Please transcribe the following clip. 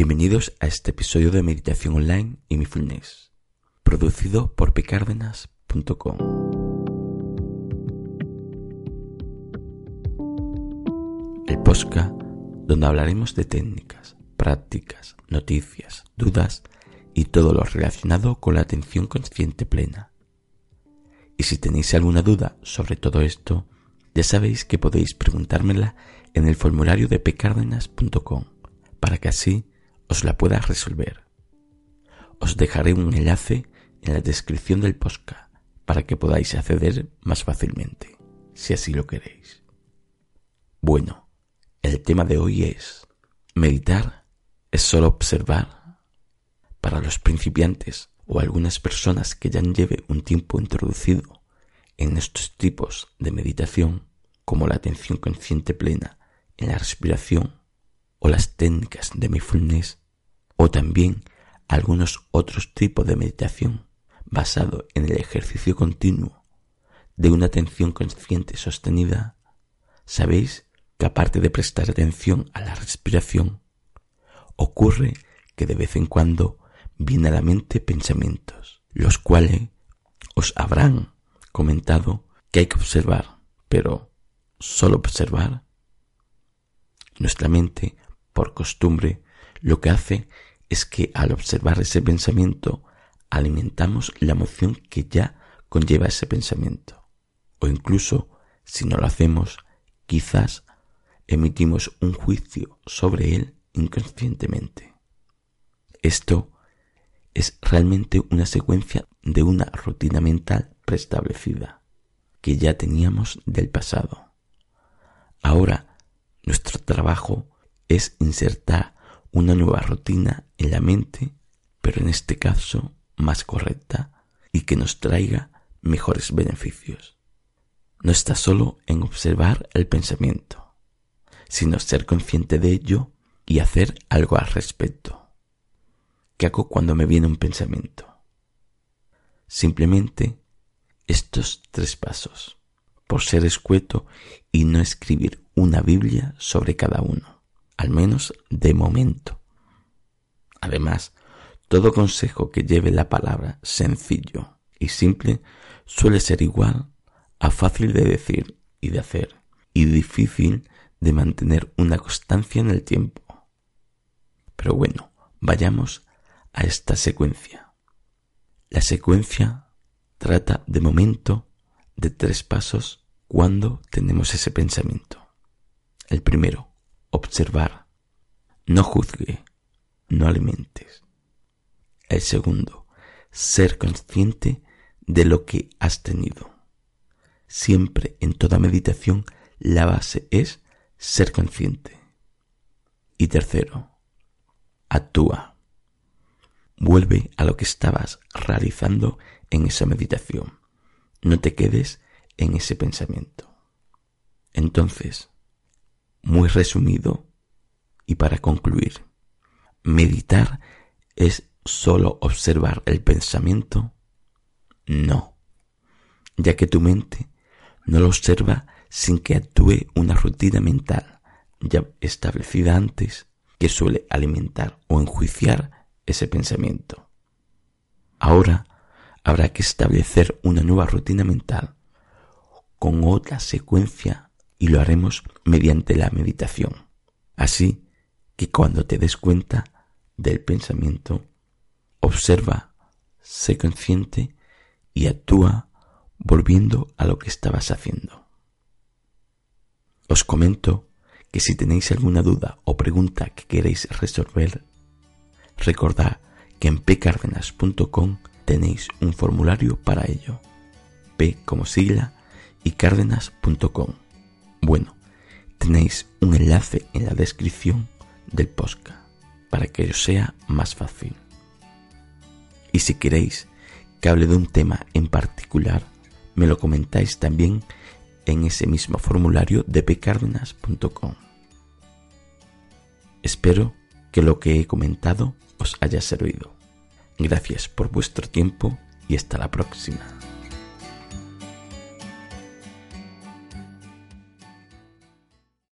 Bienvenidos a este episodio de Meditación Online y Mindfulness, producido por picárdenas.com. El podcast donde hablaremos de técnicas, prácticas, noticias, dudas y todo lo relacionado con la atención consciente plena. Y si tenéis alguna duda sobre todo esto, ya sabéis que podéis preguntármela en el formulario de pcárdenas.com para que así os la pueda resolver. Os dejaré un enlace en la descripción del podcast para que podáis acceder más fácilmente, si así lo queréis. Bueno, el tema de hoy es meditar es solo observar. Para los principiantes o algunas personas que ya lleve un tiempo introducido en estos tipos de meditación, como la atención consciente plena en la respiración o las técnicas de mindfulness o también algunos otros tipos de meditación basado en el ejercicio continuo de una atención consciente sostenida, sabéis que aparte de prestar atención a la respiración, ocurre que de vez en cuando vienen a la mente pensamientos, los cuales os habrán comentado que hay que observar, pero solo observar. Nuestra mente por costumbre, lo que hace es que al observar ese pensamiento alimentamos la emoción que ya conlleva ese pensamiento. O incluso, si no lo hacemos, quizás emitimos un juicio sobre él inconscientemente. Esto es realmente una secuencia de una rutina mental preestablecida que ya teníamos del pasado. Ahora, nuestro trabajo es insertar una nueva rutina en la mente, pero en este caso más correcta y que nos traiga mejores beneficios. No está solo en observar el pensamiento, sino ser consciente de ello y hacer algo al respecto. ¿Qué hago cuando me viene un pensamiento? Simplemente estos tres pasos, por ser escueto y no escribir una Biblia sobre cada uno al menos de momento. Además, todo consejo que lleve la palabra sencillo y simple suele ser igual a fácil de decir y de hacer y difícil de mantener una constancia en el tiempo. Pero bueno, vayamos a esta secuencia. La secuencia trata de momento de tres pasos cuando tenemos ese pensamiento. El primero, observar. No juzgue, no alimentes. El segundo, ser consciente de lo que has tenido. Siempre en toda meditación la base es ser consciente. Y tercero, actúa. Vuelve a lo que estabas realizando en esa meditación. No te quedes en ese pensamiento. Entonces, muy resumido y para concluir. ¿Meditar es solo observar el pensamiento? No, ya que tu mente no lo observa sin que actúe una rutina mental ya establecida antes que suele alimentar o enjuiciar ese pensamiento. Ahora habrá que establecer una nueva rutina mental con otra secuencia y lo haremos mediante la meditación. Así que cuando te des cuenta del pensamiento, observa, sé consciente y actúa volviendo a lo que estabas haciendo. Os comento que si tenéis alguna duda o pregunta que queréis resolver, recordad que en pcárdenas.com tenéis un formulario para ello. P como sigla y cárdenas.com. Bueno, tenéis un enlace en la descripción del podcast para que os sea más fácil. Y si queréis que hable de un tema en particular, me lo comentáis también en ese mismo formulario de pcardenas.com. Espero que lo que he comentado os haya servido. Gracias por vuestro tiempo y hasta la próxima.